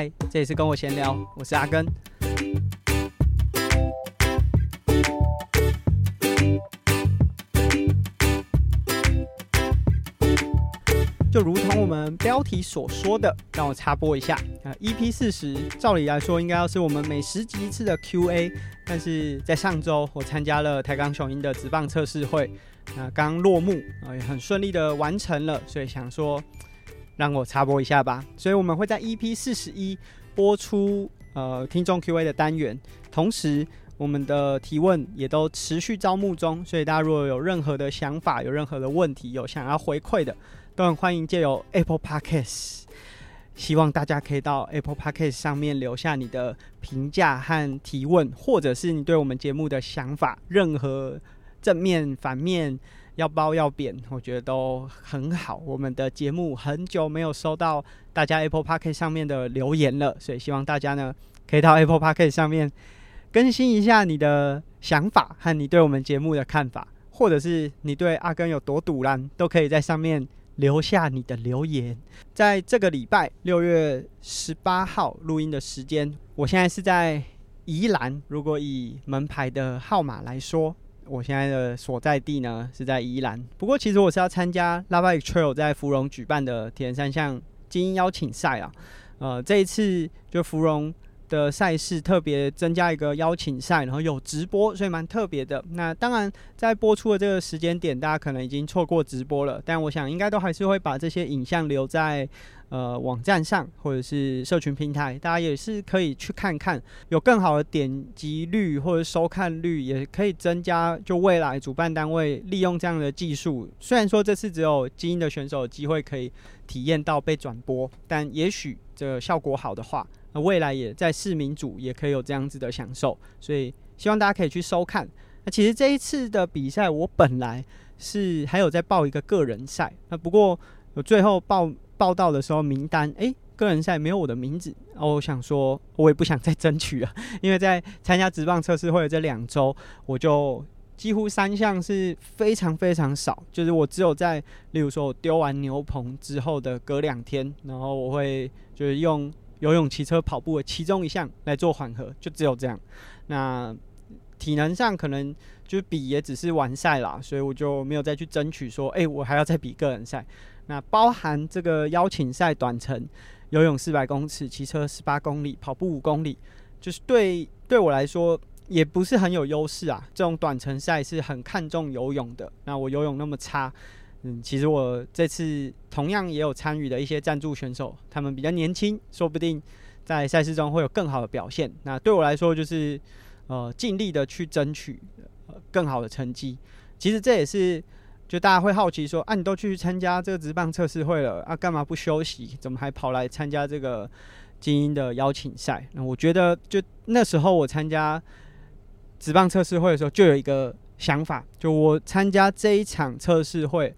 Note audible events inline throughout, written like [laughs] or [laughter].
嗨，这里是跟我闲聊，我是阿根。就如同我们标题所说的，让我插播一下啊，EP 四十，照理来说应该要是我们每十集一次的 QA，但是在上周我参加了台钢雄鹰的直棒测试会，啊，刚落幕啊，也很顺利的完成了，所以想说让我插播一下吧。所以我们会在 EP 四十一播出呃听众 QA 的单元，同时我们的提问也都持续招募中，所以大家如果有任何的想法，有任何的问题，有想要回馈的。都很欢迎借由 Apple Podcast，希望大家可以到 Apple Podcast 上面留下你的评价和提问，或者是你对我们节目的想法，任何正面、反面，要褒要贬，我觉得都很好。我们的节目很久没有收到大家 Apple Podcast 上面的留言了，所以希望大家呢可以到 Apple Podcast 上面更新一下你的想法和你对我们节目的看法，或者是你对阿根有多赌烂，都可以在上面。留下你的留言，在这个礼拜六月十八号录音的时间，我现在是在宜兰。如果以门牌的号码来说，我现在的所在地呢是在宜兰。不过，其实我是要参加 Lava Trail 在芙蓉举办的铁人三项精英邀请赛啊。呃，这一次就芙蓉。的赛事特别增加一个邀请赛，然后有直播，所以蛮特别的。那当然，在播出的这个时间点，大家可能已经错过直播了，但我想应该都还是会把这些影像留在呃网站上或者是社群平台，大家也是可以去看看，有更好的点击率或者收看率，也可以增加。就未来主办单位利用这样的技术，虽然说这次只有精英的选手有机会可以体验到被转播，但也许这效果好的话。那未来也在市民组也可以有这样子的享受，所以希望大家可以去收看。那其实这一次的比赛，我本来是还有在报一个个人赛，那不过我最后报报道的时候名单，诶，个人赛没有我的名字。我想说，我也不想再争取了，因为在参加职棒测试会的这两周，我就几乎三项是非常非常少，就是我只有在，例如说我丢完牛棚之后的隔两天，然后我会就是用。游泳、骑车、跑步的其中一项来做缓和，就只有这样。那体能上可能就比也只是完赛啦，所以我就没有再去争取说，哎、我还要再比个人赛。那包含这个邀请赛短程，游泳四百公尺，骑车十八公里，跑步五公里，就是对对我来说也不是很有优势啊。这种短程赛是很看重游泳的，那我游泳那么差。嗯，其实我这次同样也有参与的一些赞助选手，他们比较年轻，说不定在赛事中会有更好的表现。那对我来说，就是呃尽力的去争取呃更好的成绩。其实这也是就大家会好奇说，啊，你都去参加这个职棒测试会了，啊，干嘛不休息？怎么还跑来参加这个精英的邀请赛？那我觉得，就那时候我参加职棒测试会的时候，就有一个。想法就我参加这一场测试会，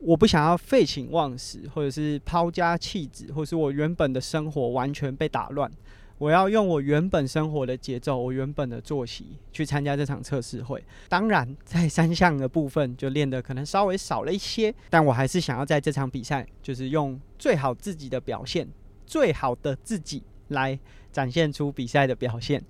我不想要废寝忘食，或者是抛家弃子，或是我原本的生活完全被打乱。我要用我原本生活的节奏，我原本的作息去参加这场测试会。当然，在三项的部分就练得可能稍微少了一些，但我还是想要在这场比赛，就是用最好自己的表现，最好的自己来展现出比赛的表现。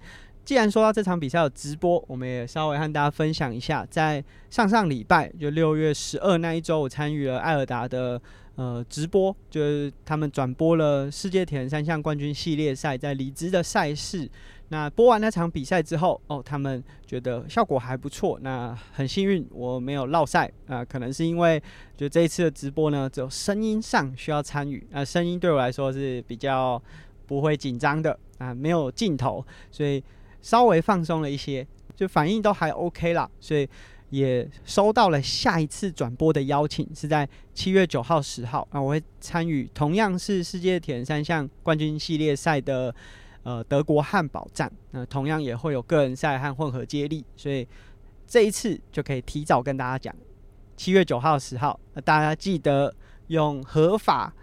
既然说到这场比赛有直播，我们也稍微和大家分享一下。在上上礼拜，就六月十二那一周，我参与了艾尔达的呃直播，就是他们转播了世界铁人三项冠军系列赛在里兹的赛事。那播完那场比赛之后，哦，他们觉得效果还不错。那很幸运我没有落赛啊，可能是因为就这一次的直播呢，只有声音上需要参与。那声音对我来说是比较不会紧张的啊，没有镜头，所以。稍微放松了一些，就反应都还 OK 啦，所以也收到了下一次转播的邀请，是在七月九号、十号啊，我会参与同样是世界铁人三项冠军系列赛的呃德国汉堡站，那同样也会有个人赛和混合接力，所以这一次就可以提早跟大家讲，七月九号、十号，那大家记得用合法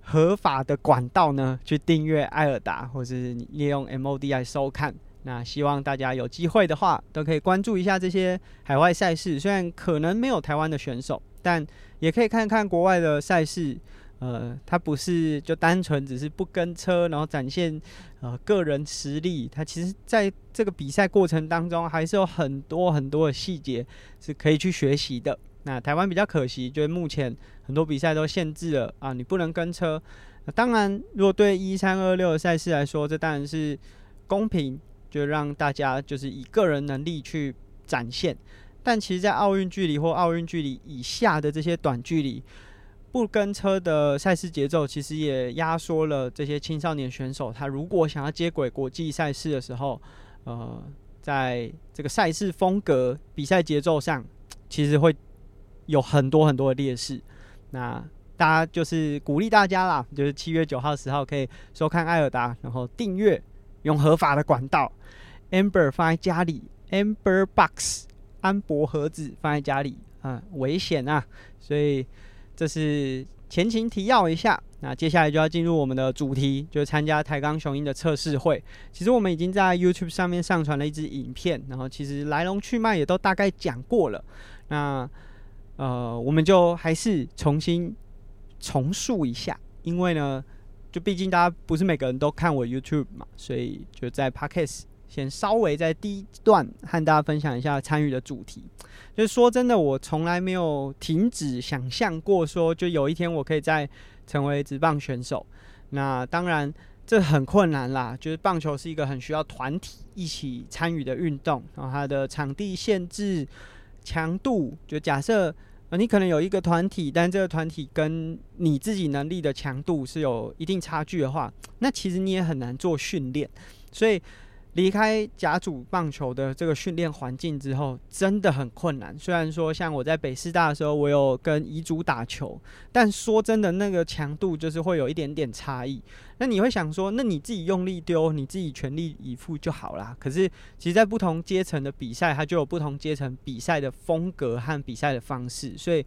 合法的管道呢去订阅艾尔达，或是利用 MOD 来收看。那希望大家有机会的话，都可以关注一下这些海外赛事。虽然可能没有台湾的选手，但也可以看看国外的赛事。呃，它不是就单纯只是不跟车，然后展现呃个人实力。它其实在这个比赛过程当中，还是有很多很多的细节是可以去学习的。那台湾比较可惜，就是目前很多比赛都限制了啊，你不能跟车。那当然，如果对一三二六的赛事来说，这当然是公平，就让大家就是以个人能力去展现。但其实，在奥运距离或奥运距离以下的这些短距离，不跟车的赛事节奏，其实也压缩了这些青少年选手。他如果想要接轨国际赛事的时候，呃，在这个赛事风格、比赛节奏上，其实会有很多很多的劣势。那大家就是鼓励大家啦，就是七月九号、十号可以收看艾尔达，然后订阅用合法的管道，Amber 放在家里，Amber Box。安博盒子放在家里啊，危险啊！所以这是前情提要一下。那接下来就要进入我们的主题，就是参加台钢雄鹰的测试会。其实我们已经在 YouTube 上面上传了一支影片，然后其实来龙去脉也都大概讲过了。那呃，我们就还是重新重述一下，因为呢，就毕竟大家不是每个人都看我 YouTube 嘛，所以就在 Podcast。先稍微在第一段和大家分享一下参与的主题。就是说真的，我从来没有停止想象过，说就有一天我可以再成为职棒选手。那当然这很困难啦，就是棒球是一个很需要团体一起参与的运动，然后它的场地限制、强度，就假设你可能有一个团体，但这个团体跟你自己能力的强度是有一定差距的话，那其实你也很难做训练，所以。离开甲组棒球的这个训练环境之后，真的很困难。虽然说像我在北师大的时候，我有跟乙组打球，但说真的，那个强度就是会有一点点差异。那你会想说，那你自己用力丢，你自己全力以赴就好啦。可是，其实，在不同阶层的比赛，它就有不同阶层比赛的风格和比赛的方式，所以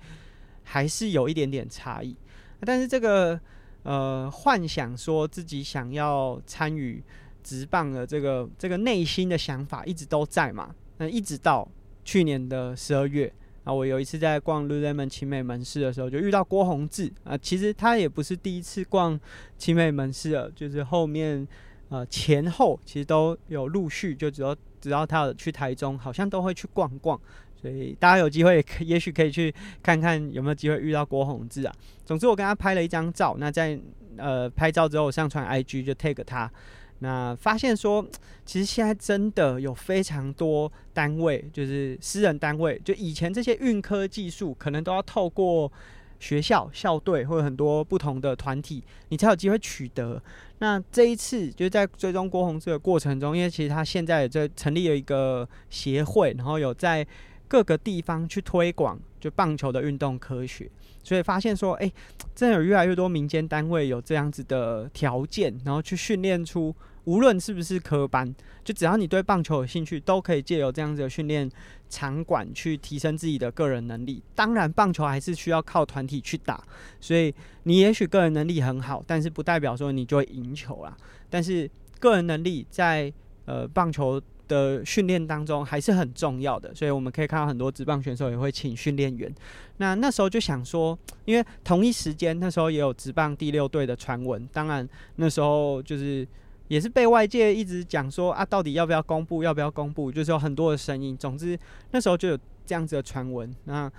还是有一点点差异。但是，这个呃，幻想说自己想要参与。直棒的这个这个内心的想法一直都在嘛？那一直到去年的十二月啊，我有一次在逛 Lululemon 奇美门市的时候，就遇到郭宏志啊。其实他也不是第一次逛奇美门市了，就是后面呃前后其实都有陆续，就只要只要他有去台中，好像都会去逛逛。所以大家有机会也，许可以去看看有没有机会遇到郭宏志啊。总之，我跟他拍了一张照，那在呃拍照之后上传 IG 就 tag 他。那发现说，其实现在真的有非常多单位，就是私人单位，就以前这些运科技术，可能都要透过学校校队或者很多不同的团体，你才有机会取得。那这一次就在追踪郭宏志的过程中，因为其实他现在也在成立了一个协会，然后有在各个地方去推广就棒球的运动科学，所以发现说，哎，真的有越来越多民间单位有这样子的条件，然后去训练出。无论是不是科班，就只要你对棒球有兴趣，都可以借由这样子的训练场馆去提升自己的个人能力。当然，棒球还是需要靠团体去打，所以你也许个人能力很好，但是不代表说你就会赢球啦。但是个人能力在呃棒球的训练当中还是很重要的，所以我们可以看到很多职棒选手也会请训练员。那那时候就想说，因为同一时间那时候也有职棒第六队的传闻，当然那时候就是。也是被外界一直讲说啊，到底要不要公布？要不要公布？就是有很多的声音。总之那时候就有这样子的传闻。那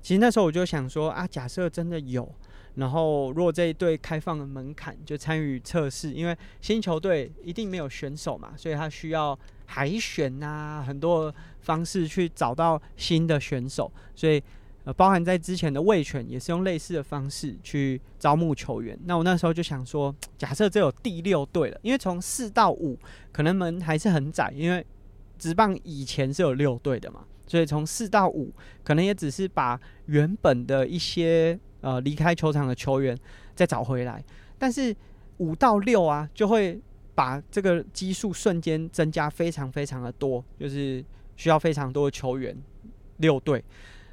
其实那时候我就想说啊，假设真的有，然后如果这一队开放了门槛，就参与测试，因为新球队一定没有选手嘛，所以他需要海选啊，很多方式去找到新的选手，所以。呃，包含在之前的味全也是用类似的方式去招募球员。那我那时候就想说，假设这有第六队了，因为从四到五可能门还是很窄，因为职棒以前是有六队的嘛，所以从四到五可能也只是把原本的一些呃离开球场的球员再找回来。但是五到六啊，就会把这个基数瞬间增加非常非常的多，就是需要非常多的球员，六队。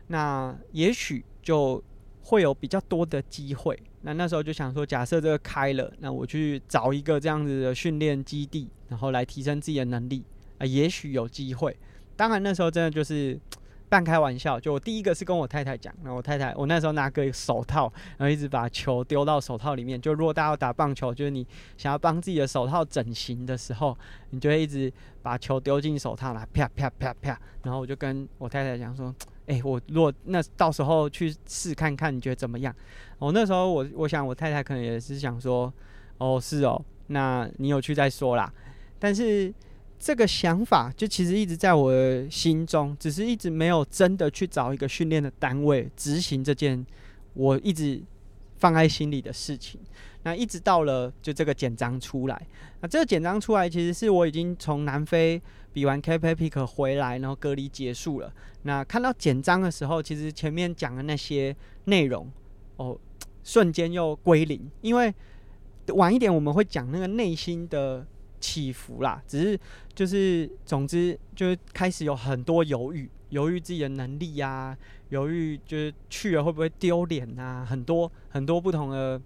那也许就会有比较多的机会。那那时候就想说，假设这个开了，那我去找一个这样子的训练基地，然后来提升自己的能力啊，也许有机会。当然那时候真的就是半开玩笑，就我第一个是跟我太太讲，然后我太太，我那时候拿个手套，然后一直把球丢到手套里面。就如果大家要打棒球，就是你想要帮自己的手套整形的时候，你就会一直把球丢进手套啦，啪啪啪啪。然后我就跟我太太讲说，哎、我如果那到时候去试看看，你觉得怎么样？我那时候我我想我太太可能也是想说，哦，是哦，那你有去再说啦。但是。这个想法就其实一直在我心中，只是一直没有真的去找一个训练的单位执行这件我一直放在心里的事情。那一直到了就这个简章出来，那这个简章出来其实是我已经从南非比完 Cape Epic 回来，然后隔离结束了。那看到简章的时候，其实前面讲的那些内容哦，瞬间又归零，因为晚一点我们会讲那个内心的。起伏啦，只是就是，总之就是开始有很多犹豫，犹豫自己的能力、啊，犹豫就是去了会不会丢脸啊，很多很多不同的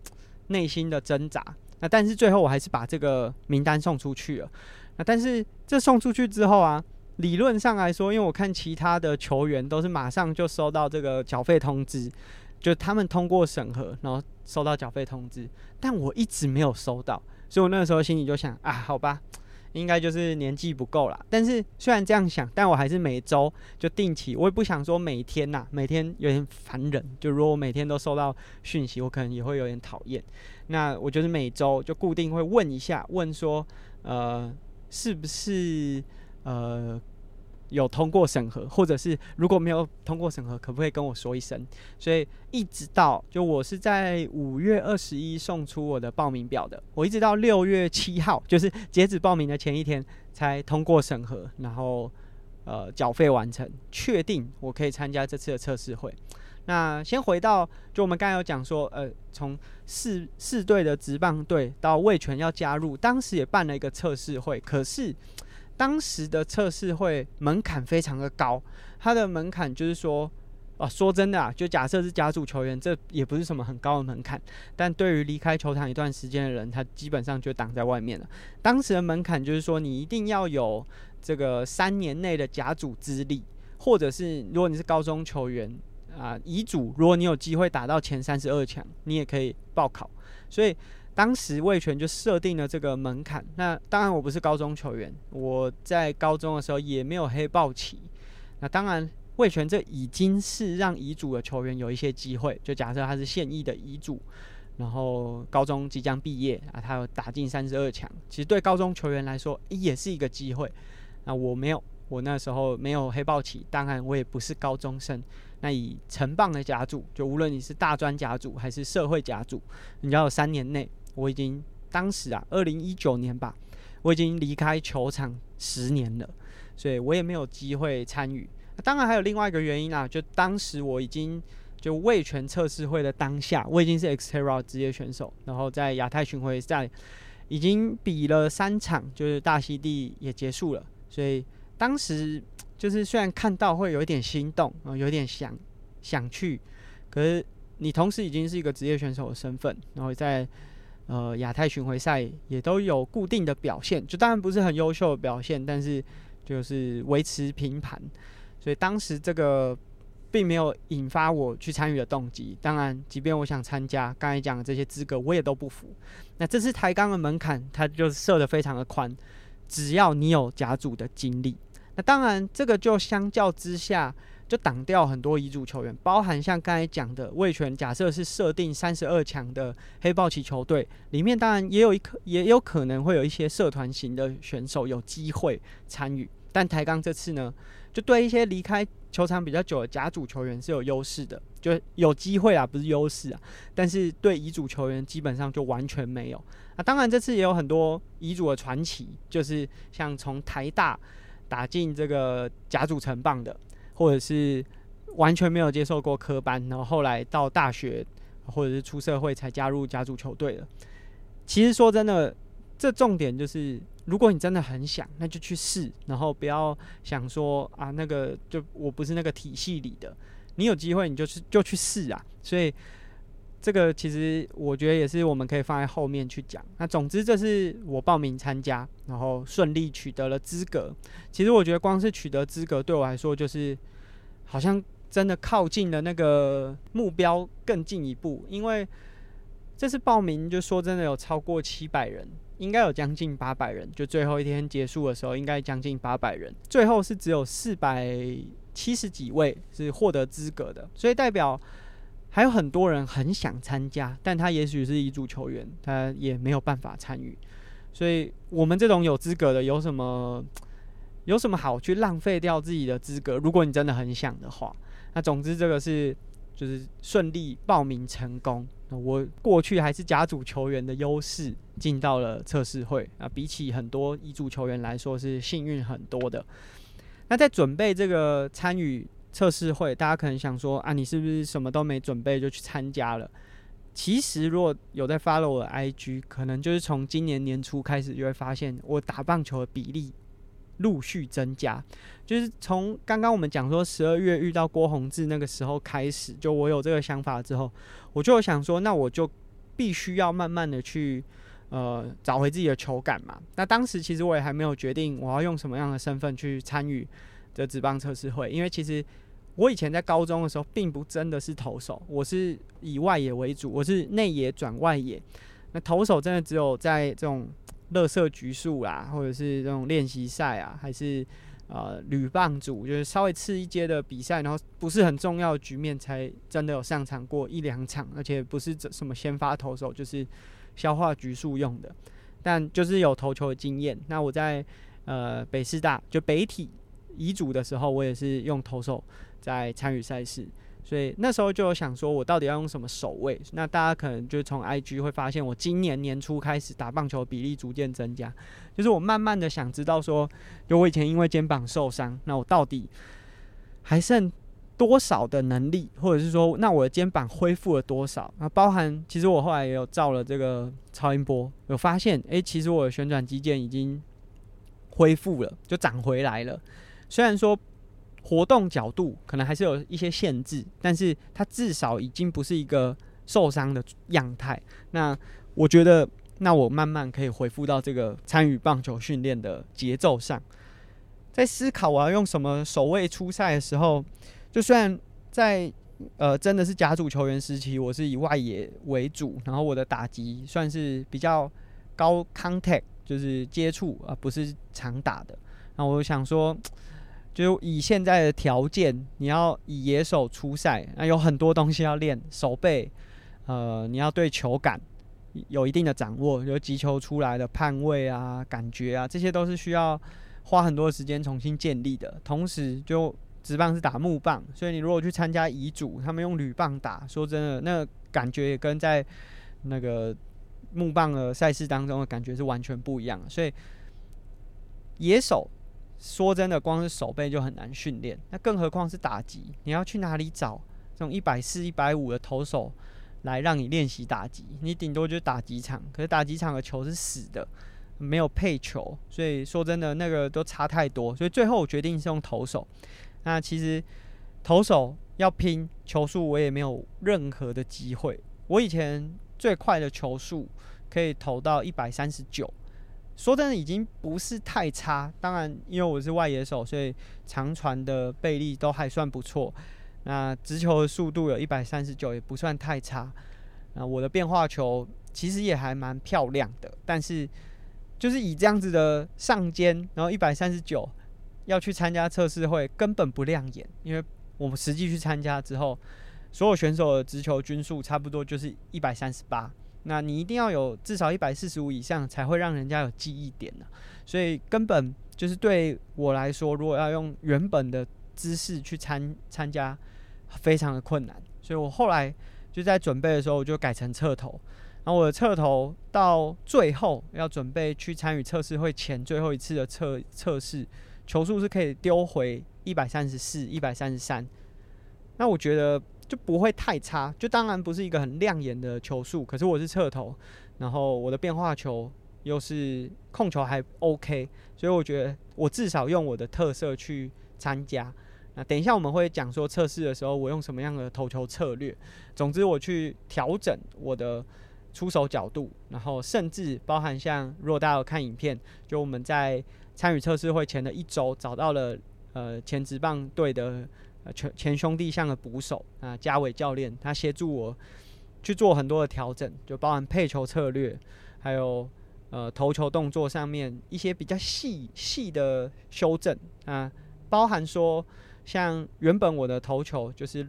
内心的挣扎。那但是最后我还是把这个名单送出去了。那但是这送出去之后啊，理论上来说，因为我看其他的球员都是马上就收到这个缴费通知，就他们通过审核，然后收到缴费通知，但我一直没有收到。所以我那个时候心里就想啊，好吧，应该就是年纪不够了。但是虽然这样想，但我还是每周就定期，我也不想说每天呐，每天有点烦人。就如果我每天都收到讯息，我可能也会有点讨厌。那我就是每周就固定会问一下，问说，呃，是不是呃。有通过审核，或者是如果没有通过审核，可不可以跟我说一声？所以一直到就我是在五月二十一送出我的报名表的，我一直到六月七号，就是截止报名的前一天才通过审核，然后呃缴费完成，确定我可以参加这次的测试会。那先回到就我们刚才有讲说，呃，从四四队的职棒队到魏全要加入，当时也办了一个测试会，可是。当时的测试会门槛非常的高，它的门槛就是说，啊，说真的啊，就假设是甲组球员，这也不是什么很高的门槛，但对于离开球场一段时间的人，他基本上就挡在外面了。当时的门槛就是说，你一定要有这个三年内的甲组资历，或者是如果你是高中球员啊，乙组，如果你有机会打到前三十二强，你也可以报考。所以。当时味全就设定了这个门槛。那当然我不是高中球员，我在高中的时候也没有黑豹旗。那当然味全这已经是让乙组的球员有一些机会。就假设他是现役的乙组，然后高中即将毕业啊，他有打进三十二强。其实对高中球员来说也是一个机会。那我没有，我那时候没有黑豹旗。当然我也不是高中生。那以成棒的甲组，就无论你是大专甲组还是社会甲组，你要有三年内。我已经当时啊，二零一九年吧，我已经离开球场十年了，所以我也没有机会参与。当然还有另外一个原因啊，就当时我已经就味全测试会的当下，我已经是 Xterra 职业选手，然后在亚太巡回赛已经比了三场，就是大溪地也结束了，所以当时就是虽然看到会有一点心动啊，有点想想去，可是你同时已经是一个职业选手的身份，然后在。呃，亚太巡回赛也都有固定的表现，就当然不是很优秀的表现，但是就是维持平盘，所以当时这个并没有引发我去参与的动机。当然，即便我想参加，刚才讲的这些资格我也都不符。那这次抬杠的门槛，它就设得非常的宽，只要你有甲组的经历。那当然，这个就相较之下。就挡掉很多乙组球员，包含像刚才讲的味全，假设是设定三十二强的黑豹旗球队里面，当然也有一可也有可能会有一些社团型的选手有机会参与。但台钢这次呢，就对一些离开球场比较久的甲组球员是有优势的，就有机会啊，不是优势啊。但是对乙组球员基本上就完全没有。啊当然这次也有很多乙组的传奇，就是像从台大打进这个甲组成棒的。或者是完全没有接受过科班，然后后来到大学或者是出社会才加入家族球队的。其实说真的，这重点就是，如果你真的很想，那就去试，然后不要想说啊，那个就我不是那个体系里的。你有机会，你就去就去试啊。所以这个其实我觉得也是我们可以放在后面去讲。那总之，这是我报名参加，然后顺利取得了资格。其实我觉得光是取得资格对我来说就是。好像真的靠近了那个目标更进一步，因为这次报名就说真的有超过七百人，应该有将近八百人，就最后一天结束的时候应该将近八百人，最后是只有四百七十几位是获得资格的，所以代表还有很多人很想参加，但他也许是乙组球员，他也没有办法参与，所以我们这种有资格的有什么？有什么好去浪费掉自己的资格？如果你真的很想的话，那总之这个是就是顺利报名成功。那我过去还是甲组球员的优势，进到了测试会啊，比起很多乙组球员来说是幸运很多的。那在准备这个参与测试会，大家可能想说啊，你是不是什么都没准备就去参加了？其实如果有在 follow 我的 IG，可能就是从今年年初开始就会发现我打棒球的比例。陆续增加，就是从刚刚我们讲说十二月遇到郭宏志那个时候开始，就我有这个想法之后，我就想说，那我就必须要慢慢的去呃找回自己的球感嘛。那当时其实我也还没有决定我要用什么样的身份去参与这职棒测试会，因为其实我以前在高中的时候并不真的是投手，我是以外野为主，我是内野转外野，那投手真的只有在这种。乐色局数啦，或者是这种练习赛啊，还是呃旅棒组，就是稍微次一阶的比赛，然后不是很重要的局面，才真的有上场过一两场，而且不是什么先发投手，就是消化局数用的，但就是有投球的经验。那我在呃北师大就北体乙组的时候，我也是用投手在参与赛事。所以那时候就有想说，我到底要用什么守卫？那大家可能就从 IG 会发现，我今年年初开始打棒球比例逐渐增加，就是我慢慢的想知道说，就我以前因为肩膀受伤，那我到底还剩多少的能力，或者是说，那我的肩膀恢复了多少？那包含其实我后来也有照了这个超音波，有发现，诶，其实我的旋转肌腱已经恢复了，就长回来了。虽然说。活动角度可能还是有一些限制，但是它至少已经不是一个受伤的样态。那我觉得，那我慢慢可以恢复到这个参与棒球训练的节奏上。在思考我要用什么守卫出赛的时候，就虽然在呃真的是甲组球员时期，我是以外野为主，然后我的打击算是比较高 contact，就是接触而不是常打的。那我想说。就以现在的条件，你要以野手出赛，那有很多东西要练，手背，呃，你要对球感有一定的掌握，有击球出来的判位啊、感觉啊，这些都是需要花很多时间重新建立的。同时，就直棒是打木棒，所以你如果去参加乙组，他们用铝棒打，说真的，那感觉也跟在那个木棒的赛事当中的感觉是完全不一样的。所以野手。说真的，光是手背就很难训练，那更何况是打击？你要去哪里找这种一百四、一百五的投手来让你练习打击？你顶多就打几场，可是打几场的球是死的，没有配球，所以说真的那个都差太多。所以最后我决定是用投手。那其实投手要拼球速，我也没有任何的机会。我以前最快的球速可以投到一百三十九。说真的，已经不是太差。当然，因为我是外野手，所以长传的背力都还算不错。那直球的速度有一百三十九，也不算太差。那我的变化球其实也还蛮漂亮的，但是就是以这样子的上肩，然后一百三十九要去参加测试会，根本不亮眼。因为我们实际去参加之后，所有选手的直球均数差不多就是一百三十八。那你一定要有至少一百四十五以上，才会让人家有记忆点呢。所以根本就是对我来说，如果要用原本的姿势去参参加，非常的困难。所以我后来就在准备的时候，我就改成侧头。然后我的侧头到最后要准备去参与测试会前最后一次的测测试，球速是可以丢回一百三十四、一百三十三。那我觉得。就不会太差，就当然不是一个很亮眼的球速，可是我是侧投，然后我的变化球又是控球还 OK，所以我觉得我至少用我的特色去参加。那等一下我们会讲说测试的时候我用什么样的投球策略，总之我去调整我的出手角度，然后甚至包含像如果大家有看影片，就我们在参与测试会前的一周找到了呃前职棒队的。呃前前兄弟像的捕手啊，嘉伟教练，他协助我去做很多的调整，就包含配球策略，还有呃投球动作上面一些比较细细的修正啊，包含说像原本我的投球就是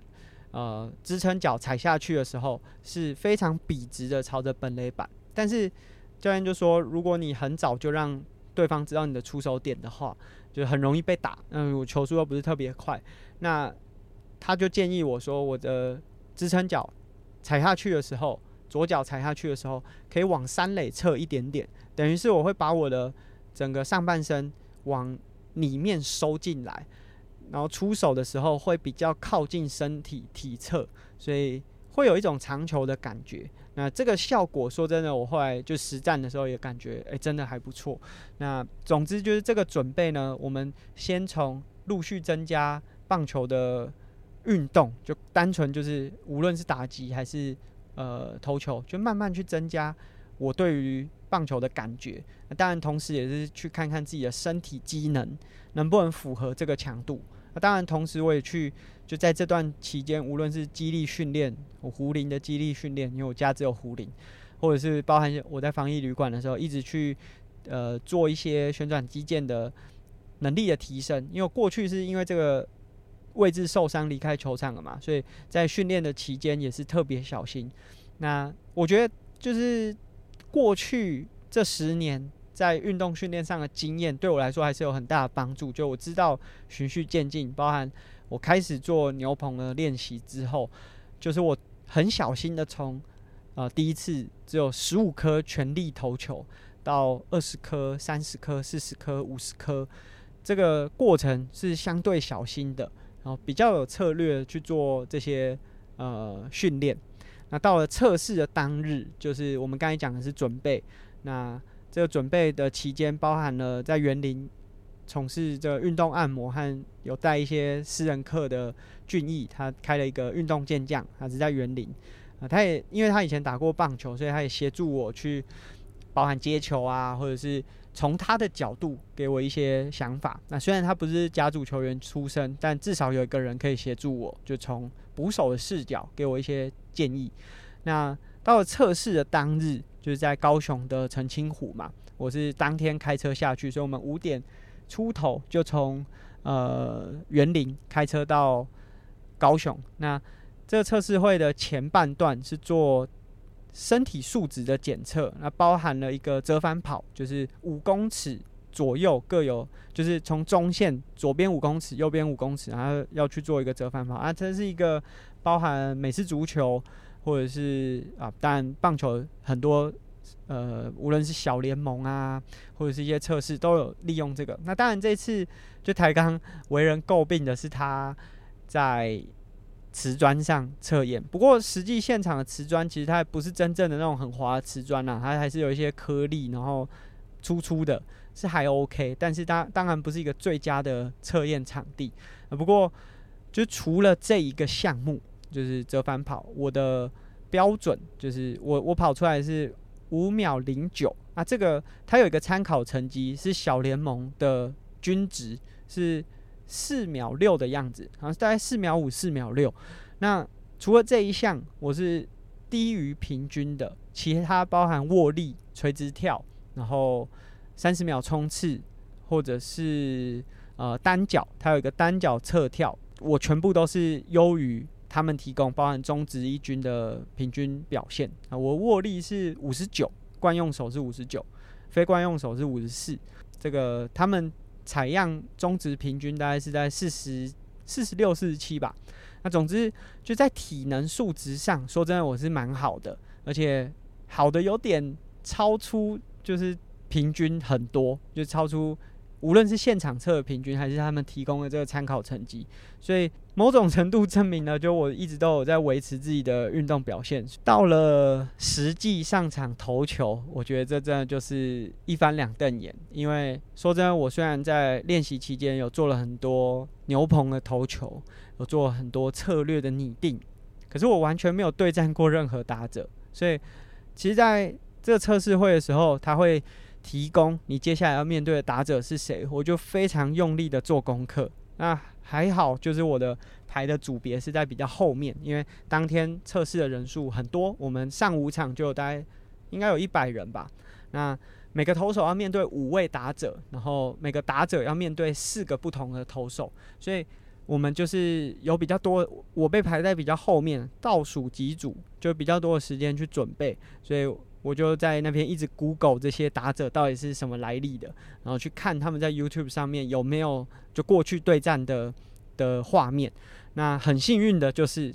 呃支撑脚踩下去的时候是非常笔直的朝着本垒板，但是教练就说，如果你很早就让对方知道你的出手点的话，就很容易被打。嗯，我球速又不是特别快，那他就建议我说，我的支撑脚踩下去的时候，左脚踩下去的时候，可以往三垒侧一点点，等于是我会把我的整个上半身往里面收进来，然后出手的时候会比较靠近身体体侧，所以会有一种长球的感觉。那这个效果，说真的，我后来就实战的时候也感觉，哎，真的还不错。那总之就是这个准备呢，我们先从陆续增加棒球的运动，就单纯就是无论是打击还是呃投球，就慢慢去增加我对于棒球的感觉。那当然，同时也是去看看自己的身体机能能不能符合这个强度。那当然，同时我也去。就在这段期间，无论是肌力训练，我胡林的肌力训练，因为我家只有胡林，或者是包含我在防疫旅馆的时候，一直去呃做一些旋转肌腱的能力的提升。因为过去是因为这个位置受伤离开球场了嘛，所以在训练的期间也是特别小心。那我觉得就是过去这十年在运动训练上的经验，对我来说还是有很大的帮助。就我知道循序渐进，包含。我开始做牛棚的练习之后，就是我很小心的从，呃，第一次只有十五颗全力投球，到二十颗、三十颗、四十颗、五十颗，这个过程是相对小心的，然后比较有策略去做这些呃训练。那到了测试的当日，就是我们刚才讲的是准备，那这个准备的期间包含了在园林。从事这个运动按摩和有带一些私人课的俊逸，他开了一个运动健将，他是在园林啊，他也因为他以前打过棒球，所以他也协助我去包含接球啊，或者是从他的角度给我一些想法。那虽然他不是甲组球员出身，但至少有一个人可以协助我，就从捕手的视角给我一些建议。那到了测试的当日，就是在高雄的澄清湖嘛，我是当天开车下去，所以我们五点。出头就从呃园林开车到高雄，那这个测试会的前半段是做身体素质的检测，那包含了一个折返跑，就是五公尺左右各有，就是从中线左边五公尺，右边五公尺，然后要去做一个折返跑啊，这是一个包含美式足球或者是啊，当然棒球很多。呃，无论是小联盟啊，或者是一些测试，都有利用这个。那当然，这次就台钢 [laughs] 为人诟病的是他在瓷砖上测验。不过，实际现场的瓷砖其实它不是真正的那种很滑的瓷砖啊，它还是有一些颗粒，然后粗粗的，是还 OK。但是当当然不是一个最佳的测验场地。不过，就除了这一个项目，就是折返跑，我的标准就是我我跑出来是。五秒零九，那这个它有一个参考成绩是小联盟的均值是四秒六的样子，好像大概四秒五、四秒六。那除了这一项我是低于平均的，其他包含握力、垂直跳，然后三十秒冲刺，或者是呃单脚，它有一个单脚侧跳，我全部都是优于。他们提供包含中职一军的平均表现啊，我握力是五十九，惯用手是五十九，非惯用手是五十四。这个他们采样中值平均大概是在四十四十六、四十七吧。那总之就在体能数值上，说真的我是蛮好的，而且好的有点超出，就是平均很多，就超出。无论是现场测的平均，还是他们提供的这个参考成绩，所以某种程度证明了，就我一直都有在维持自己的运动表现。到了实际上场投球，我觉得这真的就是一翻两瞪眼。因为说真的，我虽然在练习期间有做了很多牛棚的投球，有做很多策略的拟定，可是我完全没有对战过任何打者。所以，其实在这测试会的时候，他会。提供你接下来要面对的打者是谁，我就非常用力的做功课，那还好，就是我的排的组别是在比较后面，因为当天测试的人数很多，我们上五场就有大概应该有一百人吧。那每个投手要面对五位打者，然后每个打者要面对四个不同的投手，所以我们就是有比较多，我被排在比较后面，倒数几组，就比较多的时间去准备，所以我就在那边一直 Google 这些打者到底是什么来历的，然后去看他们在 YouTube 上面有没有就过去对战的的画面。那很幸运的就是，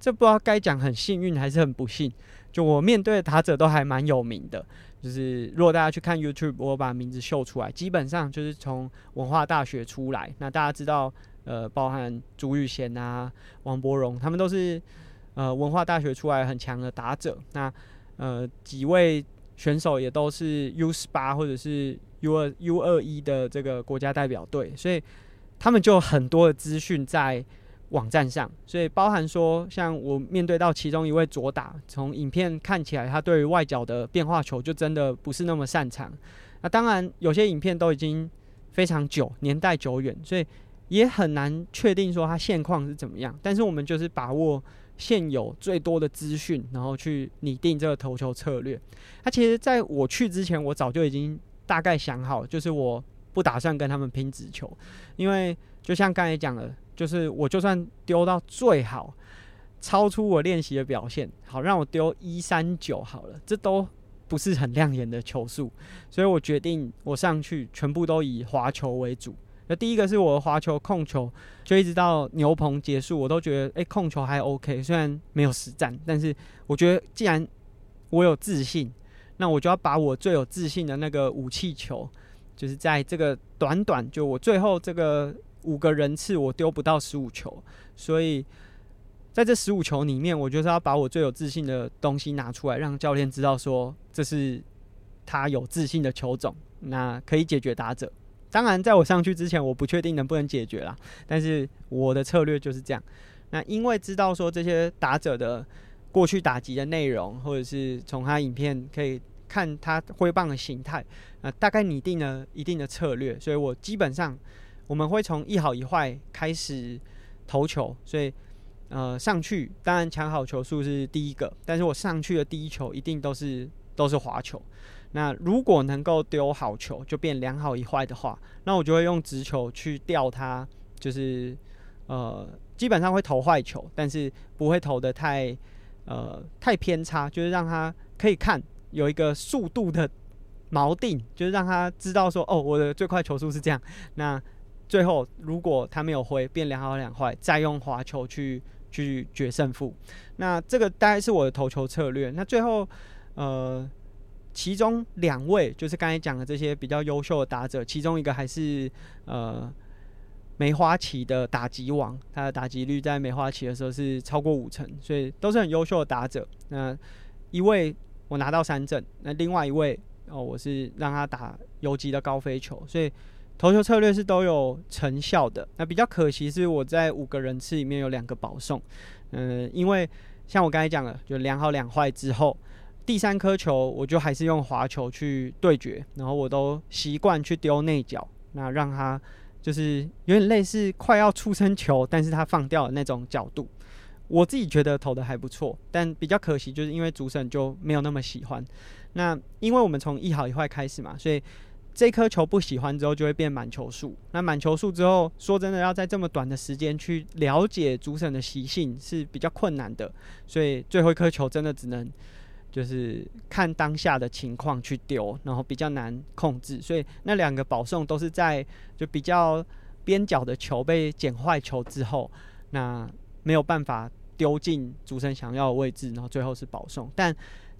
这不知道该讲很幸运还是很不幸，就我面对的打者都还蛮有名的。就是如果大家去看 YouTube，我把名字秀出来，基本上就是从文化大学出来。那大家知道，呃，包含朱玉贤啊、王柏荣，他们都是呃文化大学出来很强的打者。那呃几位选手也都是 U 十八或者是 U 二 U 二一的这个国家代表队，所以他们就很多的资讯在。网站上，所以包含说，像我面对到其中一位左打，从影片看起来，他对于外角的变化球就真的不是那么擅长。那当然，有些影片都已经非常久，年代久远，所以也很难确定说他现况是怎么样。但是我们就是把握现有最多的资讯，然后去拟定这个投球策略。他其实在我去之前，我早就已经大概想好，就是我不打算跟他们拼直球，因为就像刚才讲的。就是我就算丢到最好，超出我练习的表现，好让我丢一三九好了，这都不是很亮眼的球速，所以我决定我上去全部都以滑球为主。那第一个是我的滑球控球，就一直到牛棚结束，我都觉得诶、欸，控球还 OK，虽然没有实战，但是我觉得既然我有自信，那我就要把我最有自信的那个武器球，就是在这个短短就我最后这个。五个人次我丢不到十五球，所以在这十五球里面，我就是要把我最有自信的东西拿出来，让教练知道说这是他有自信的球种，那可以解决打者。当然，在我上去之前，我不确定能不能解决啦，但是我的策略就是这样。那因为知道说这些打者的过去打击的内容，或者是从他影片可以看他挥棒的形态，那大概拟定了一定的策略，所以我基本上。我们会从一好一坏开始投球，所以呃上去当然抢好球数是第一个，但是我上去的第一球一定都是都是滑球。那如果能够丢好球，就变两好一坏的话，那我就会用直球去吊他，就是呃基本上会投坏球，但是不会投得太呃太偏差，就是让他可以看有一个速度的锚定，就是让他知道说哦我的最快球速是这样，那。最后，如果他没有挥，变两好两坏，再用滑球去去决胜负。那这个大概是我的投球策略。那最后，呃，其中两位就是刚才讲的这些比较优秀的打者，其中一个还是呃梅花旗的打击王，他的打击率在梅花旗的时候是超过五成，所以都是很优秀的打者。那一位我拿到三振，那另外一位哦，我是让他打游击的高飞球，所以。投球策略是都有成效的，那比较可惜是我在五个人次里面有两个保送，嗯，因为像我刚才讲的，就两好两坏之后，第三颗球我就还是用滑球去对决，然后我都习惯去丢内角，那让他就是有点类似快要出生球，但是他放掉的那种角度，我自己觉得投的还不错，但比较可惜就是因为主审就没有那么喜欢，那因为我们从一好一坏开始嘛，所以。这颗球不喜欢之后，就会变满球数。那满球数之后，说真的，要在这么短的时间去了解主审的习性是比较困难的。所以最后一颗球真的只能就是看当下的情况去丢，然后比较难控制。所以那两个保送都是在就比较边角的球被捡坏球之后，那没有办法丢进主审想要的位置，然后最后是保送。但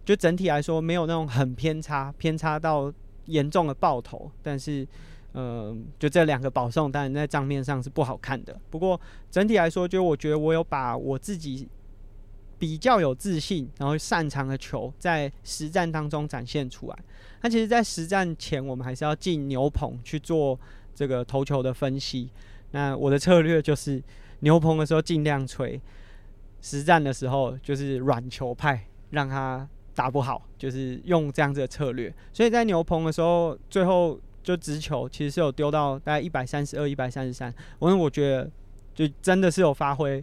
就整体来说，没有那种很偏差，偏差到。严重的爆头，但是，呃，就这两个保送，当然在账面上是不好看的。不过整体来说，就我觉得我有把我自己比较有自信，然后擅长的球在实战当中展现出来。那其实，在实战前，我们还是要进牛棚去做这个投球的分析。那我的策略就是牛棚的时候尽量吹，实战的时候就是软球派，让他。打不好，就是用这样子的策略，所以在牛棚的时候，最后就直球，其实是有丢到大概一百三十二、一百三十三。因为我觉得就真的是有发挥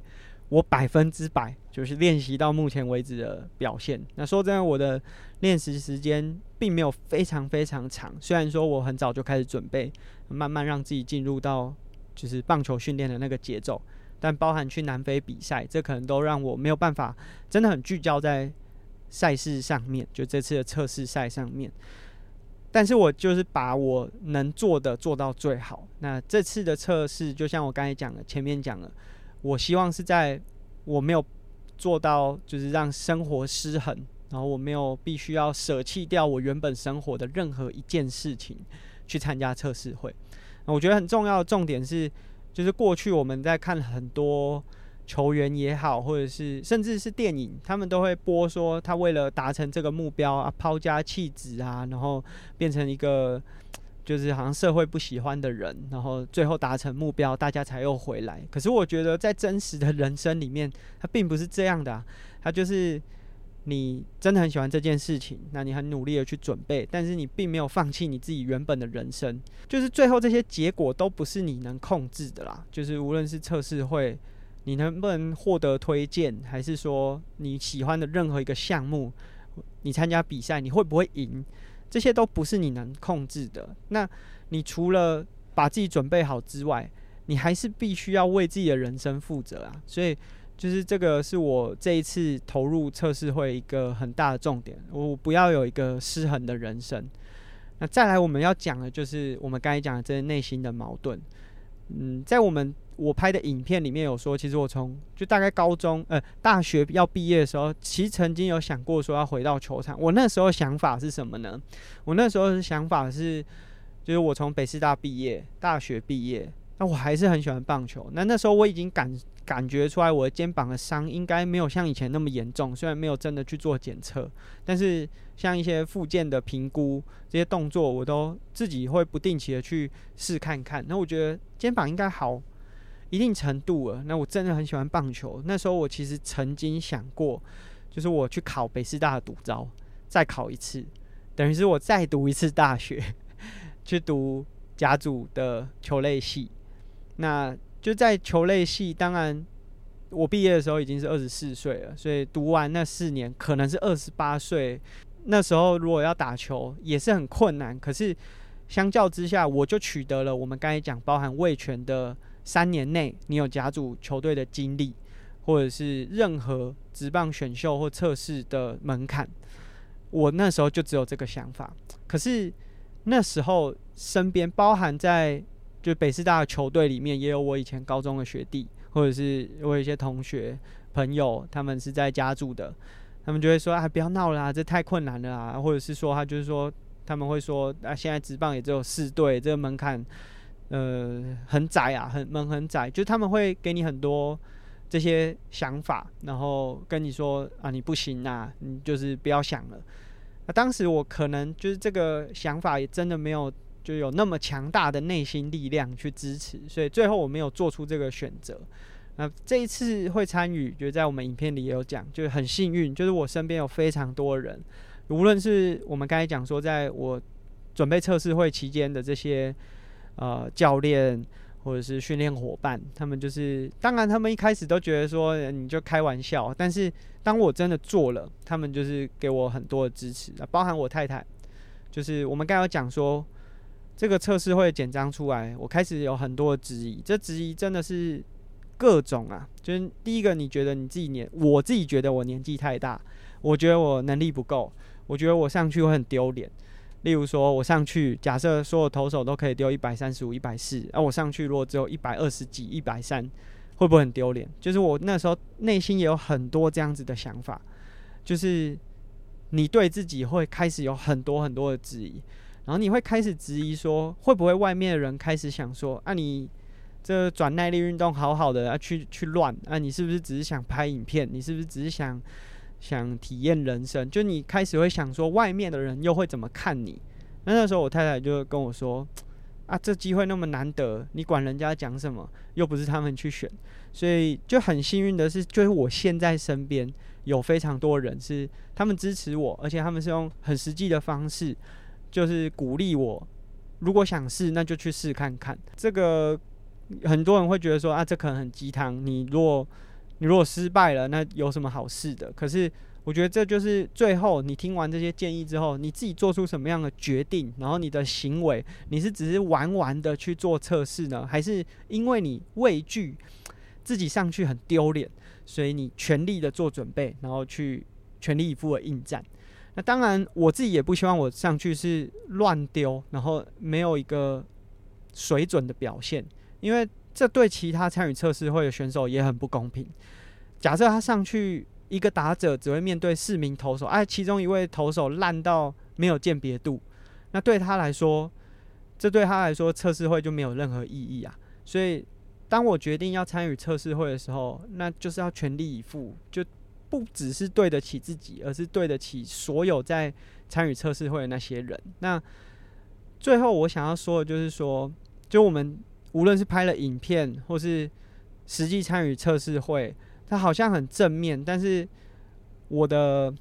我百分之百就是练习到目前为止的表现。那说真的，我的练习时间并没有非常非常长。虽然说我很早就开始准备，慢慢让自己进入到就是棒球训练的那个节奏，但包含去南非比赛，这可能都让我没有办法真的很聚焦在赛事上面，就这次的测试赛上面。但是我就是把我能做的做到最好。那这次的测试，就像我刚才讲的，前面讲了，我希望是在我没有做到就是让生活失衡，然后我没有必须要舍弃掉我原本生活的任何一件事情去参加测试会。那我觉得很重要的重点是，就是过去我们在看很多。球员也好，或者是甚至是电影，他们都会播说他为了达成这个目标啊，抛家弃子啊，然后变成一个就是好像社会不喜欢的人，然后最后达成目标，大家才又回来。可是我觉得在真实的人生里面，他并不是这样的啊，他就是你真的很喜欢这件事情，那你很努力的去准备，但是你并没有放弃你自己原本的人生，就是最后这些结果都不是你能控制的啦，就是无论是测试会。你能不能获得推荐，还是说你喜欢的任何一个项目，你参加比赛你会不会赢？这些都不是你能控制的。那你除了把自己准备好之外，你还是必须要为自己的人生负责啊。所以，就是这个是我这一次投入测试会一个很大的重点。我不要有一个失衡的人生。那再来我们要讲的就是我们刚才讲的这些内心的矛盾。嗯，在我们。我拍的影片里面有说，其实我从就大概高中呃大学要毕业的时候，其实曾经有想过说要回到球场。我那时候想法是什么呢？我那时候的想法是，就是我从北师大毕业，大学毕业，那我还是很喜欢棒球。那那时候我已经感感觉出来，我的肩膀的伤应该没有像以前那么严重。虽然没有真的去做检测，但是像一些附件的评估这些动作，我都自己会不定期的去试看看。那我觉得肩膀应该好。一定程度了，那我真的很喜欢棒球。那时候我其实曾经想过，就是我去考北师大的独招，再考一次，等于是我再读一次大学，[laughs] 去读甲组的球类系。那就在球类系，当然我毕业的时候已经是二十四岁了，所以读完那四年可能是二十八岁。那时候如果要打球也是很困难，可是相较之下，我就取得了我们刚才讲包含味权的。三年内，你有甲组球队的经历，或者是任何职棒选秀或测试的门槛，我那时候就只有这个想法。可是那时候身边包含在就北师大的球队里面，也有我以前高中的学弟，或者是我有一些同学朋友，他们是在甲组的，他们就会说：“啊，不要闹了啊，这太困难了啊！”或者是说，他就是说，他们会说：“啊，现在职棒也只有四队，这个门槛。”呃，很窄啊，很门很窄，就是他们会给你很多这些想法，然后跟你说啊，你不行啊，你就是不要想了。那当时我可能就是这个想法也真的没有就有那么强大的内心力量去支持，所以最后我没有做出这个选择。那这一次会参与，就在我们影片里也有讲，就是很幸运，就是我身边有非常多人，无论是我们刚才讲说，在我准备测试会期间的这些。呃，教练或者是训练伙伴，他们就是，当然他们一开始都觉得说你就开玩笑，但是当我真的做了，他们就是给我很多的支持啊，包含我太太，就是我们刚刚讲说这个测试会简章出来，我开始有很多的质疑，这质疑真的是各种啊，就是第一个你觉得你自己年，我自己觉得我年纪太大，我觉得我能力不够，我觉得我上去会很丢脸。例如说，我上去，假设所有投手都可以丢一百三十五、一百四，而我上去如果只有一百二十几、一百三，会不会很丢脸？就是我那时候内心也有很多这样子的想法，就是你对自己会开始有很多很多的质疑，然后你会开始质疑说，会不会外面的人开始想说，啊，你这转耐力运动好好的，啊，去去乱，啊，你是不是只是想拍影片？你是不是只是想？想体验人生，就你开始会想说，外面的人又会怎么看你？那那时候我太太就跟我说：“啊，这机会那么难得，你管人家讲什么？又不是他们去选。”所以就很幸运的是，就是我现在身边有非常多人是他们支持我，而且他们是用很实际的方式，就是鼓励我如果想试，那就去试看看。这个很多人会觉得说啊，这可能很鸡汤。你如果你如果失败了，那有什么好事的？可是我觉得这就是最后你听完这些建议之后，你自己做出什么样的决定，然后你的行为，你是只是玩玩的去做测试呢，还是因为你畏惧自己上去很丢脸，所以你全力的做准备，然后去全力以赴的应战？那当然，我自己也不希望我上去是乱丢，然后没有一个水准的表现，因为这对其他参与测试会的选手也很不公平。假设他上去一个打者只会面对四名投手，哎，其中一位投手烂到没有鉴别度，那对他来说，这对他来说测试会就没有任何意义啊。所以，当我决定要参与测试会的时候，那就是要全力以赴，就。不只是对得起自己，而是对得起所有在参与测试会的那些人。那最后我想要说的就是说，就我们无论是拍了影片，或是实际参与测试会，他好像很正面，但是我的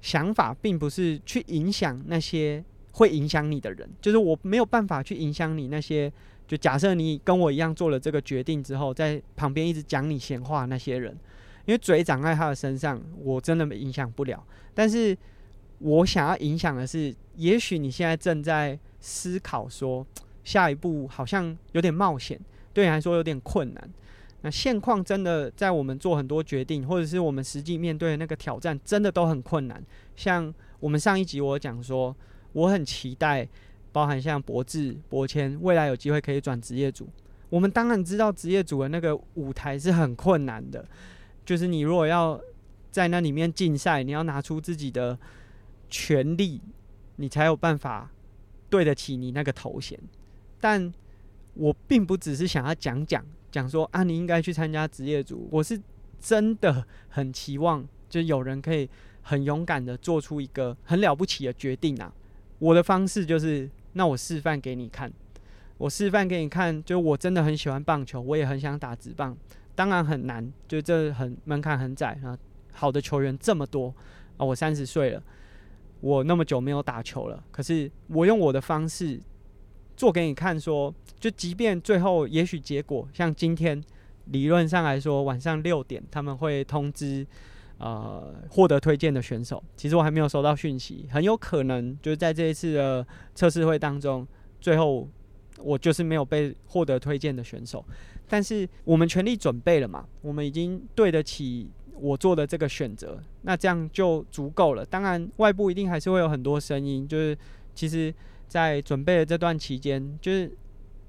想法并不是去影响那些会影响你的人，就是我没有办法去影响你那些。就假设你跟我一样做了这个决定之后，在旁边一直讲你闲话那些人。因为嘴长在他的身上，我真的影响不了。但是我想要影响的是，也许你现在正在思考说，下一步好像有点冒险，对你来说有点困难。那现况真的在我们做很多决定，或者是我们实际面对的那个挑战，真的都很困难。像我们上一集我讲说，我很期待，包含像博智、博谦未来有机会可以转职业组。我们当然知道职业组的那个舞台是很困难的。就是你如果要在那里面竞赛，你要拿出自己的全力，你才有办法对得起你那个头衔。但我并不只是想要讲讲讲说啊，你应该去参加职业组。我是真的很期望，就有人可以很勇敢的做出一个很了不起的决定啊！我的方式就是，那我示范给你看，我示范给你看，就我真的很喜欢棒球，我也很想打职棒。当然很难，就这很门槛很窄啊。好的球员这么多啊，我三十岁了，我那么久没有打球了。可是我用我的方式做给你看，说，就即便最后也许结果像今天，理论上来说晚上六点他们会通知呃获得推荐的选手。其实我还没有收到讯息，很有可能就是在这一次的测试会当中，最后我就是没有被获得推荐的选手。但是我们全力准备了嘛，我们已经对得起我做的这个选择，那这样就足够了。当然，外部一定还是会有很多声音，就是其实，在准备的这段期间，就是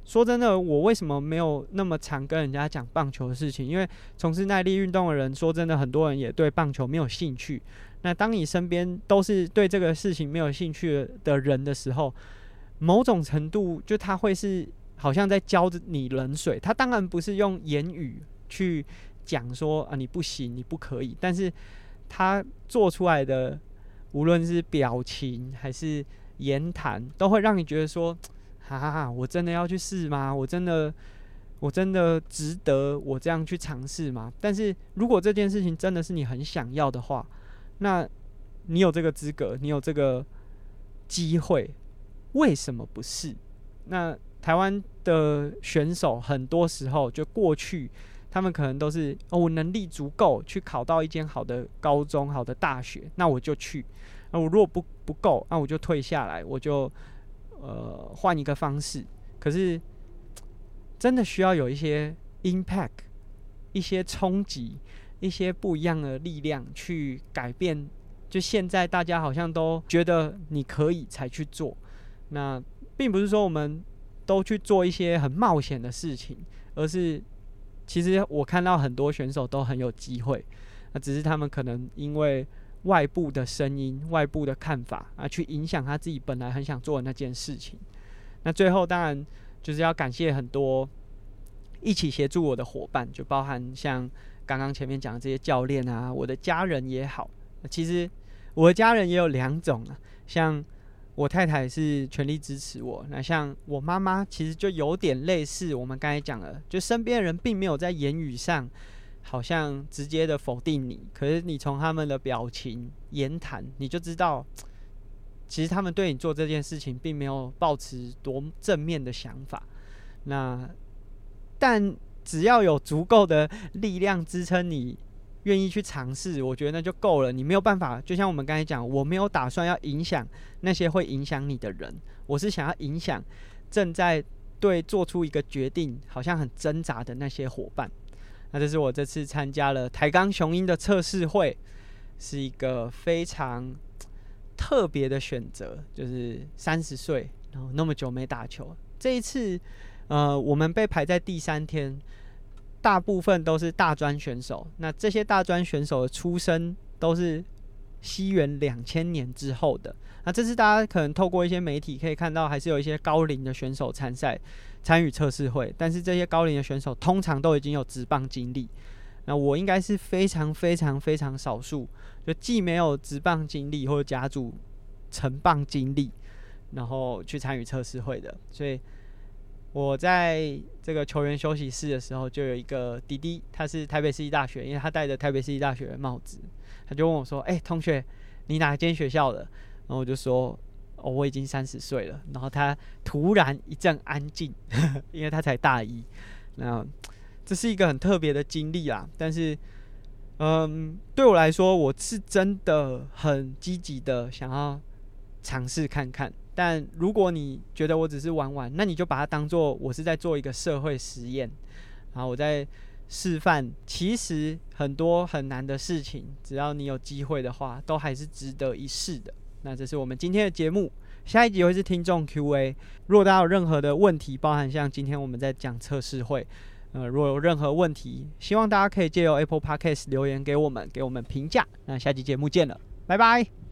说真的，我为什么没有那么常跟人家讲棒球的事情？因为从事耐力运动的人，说真的，很多人也对棒球没有兴趣。那当你身边都是对这个事情没有兴趣的人的时候，某种程度就他会是。好像在浇着你冷水，他当然不是用言语去讲说啊，你不行，你不可以，但是他做出来的无论是表情还是言谈，都会让你觉得说，[tsk] 哈哈，我真的要去试吗？我真的，我真的值得我这样去尝试吗？但是如果这件事情真的是你很想要的话，那你有这个资格，你有这个机会，为什么不试？那台湾的选手很多时候就过去，他们可能都是哦，我能力足够去考到一间好的高中、好的大学，那我就去。那我如果不不够，那我就退下来，我就呃换一个方式。可是真的需要有一些 impact、一些冲击、一些不一样的力量去改变。就现在大家好像都觉得你可以才去做，那并不是说我们。都去做一些很冒险的事情，而是其实我看到很多选手都很有机会，那只是他们可能因为外部的声音、外部的看法啊，去影响他自己本来很想做的那件事情。那最后当然就是要感谢很多一起协助我的伙伴，就包含像刚刚前面讲的这些教练啊，我的家人也好。其实我的家人也有两种啊，像。我太太是全力支持我，那像我妈妈，其实就有点类似我们刚才讲的，就身边的人并没有在言语上好像直接的否定你，可是你从他们的表情、言谈，你就知道，[tsk] 其实他们对你做这件事情并没有抱持多正面的想法。那但只要有足够的力量支撑你愿意去尝试，我觉得那就够了。你没有办法，就像我们刚才讲，我没有打算要影响那些会影响你的人，我是想要影响正在对做出一个决定好像很挣扎的那些伙伴。那这是我这次参加了台钢雄鹰的测试会，是一个非常 [tsk] 特别的选择，就是三十岁，然后那么久没打球，这一次，呃，我们被排在第三天，大部分都是大专选手。那这些大专选手的出生都是西元两千年之后的。那这次大家可能透过一些媒体可以看到，还是有一些高龄的选手参赛。参与测试会，但是这些高龄的选手通常都已经有职棒经历。那我应该是非常非常非常少数，就既没有职棒经历或者甲组成棒经历，然后去参与测试会的。所以我在这个球员休息室的时候，就有一个弟弟，他是台北市立大学，因为他戴着台北市立大学的帽子，他就问我说：“哎、同学，你哪间学校的？”然后我就说。哦，我已经三十岁了。然后他突然一阵安静，[laughs] 因为他才大一。那这是一个很特别的经历啊。但是，嗯，对我来说，我是真的很积极的想要尝试看看。但如果你觉得我只是玩玩，那你就把它当做我是在做一个社会实验，然后我在示范，其实很多很难的事情，只要你有机会的话，都还是值得一试的。那这是我们今天的节目，下一集会是听众 Q&A。如果大家有任何的问题，包含像今天我们在讲测试会，呃，如果有任何问题，希望大家可以借由 Apple Podcast 留言给我们，给我们评价。那下期节目见了，拜拜。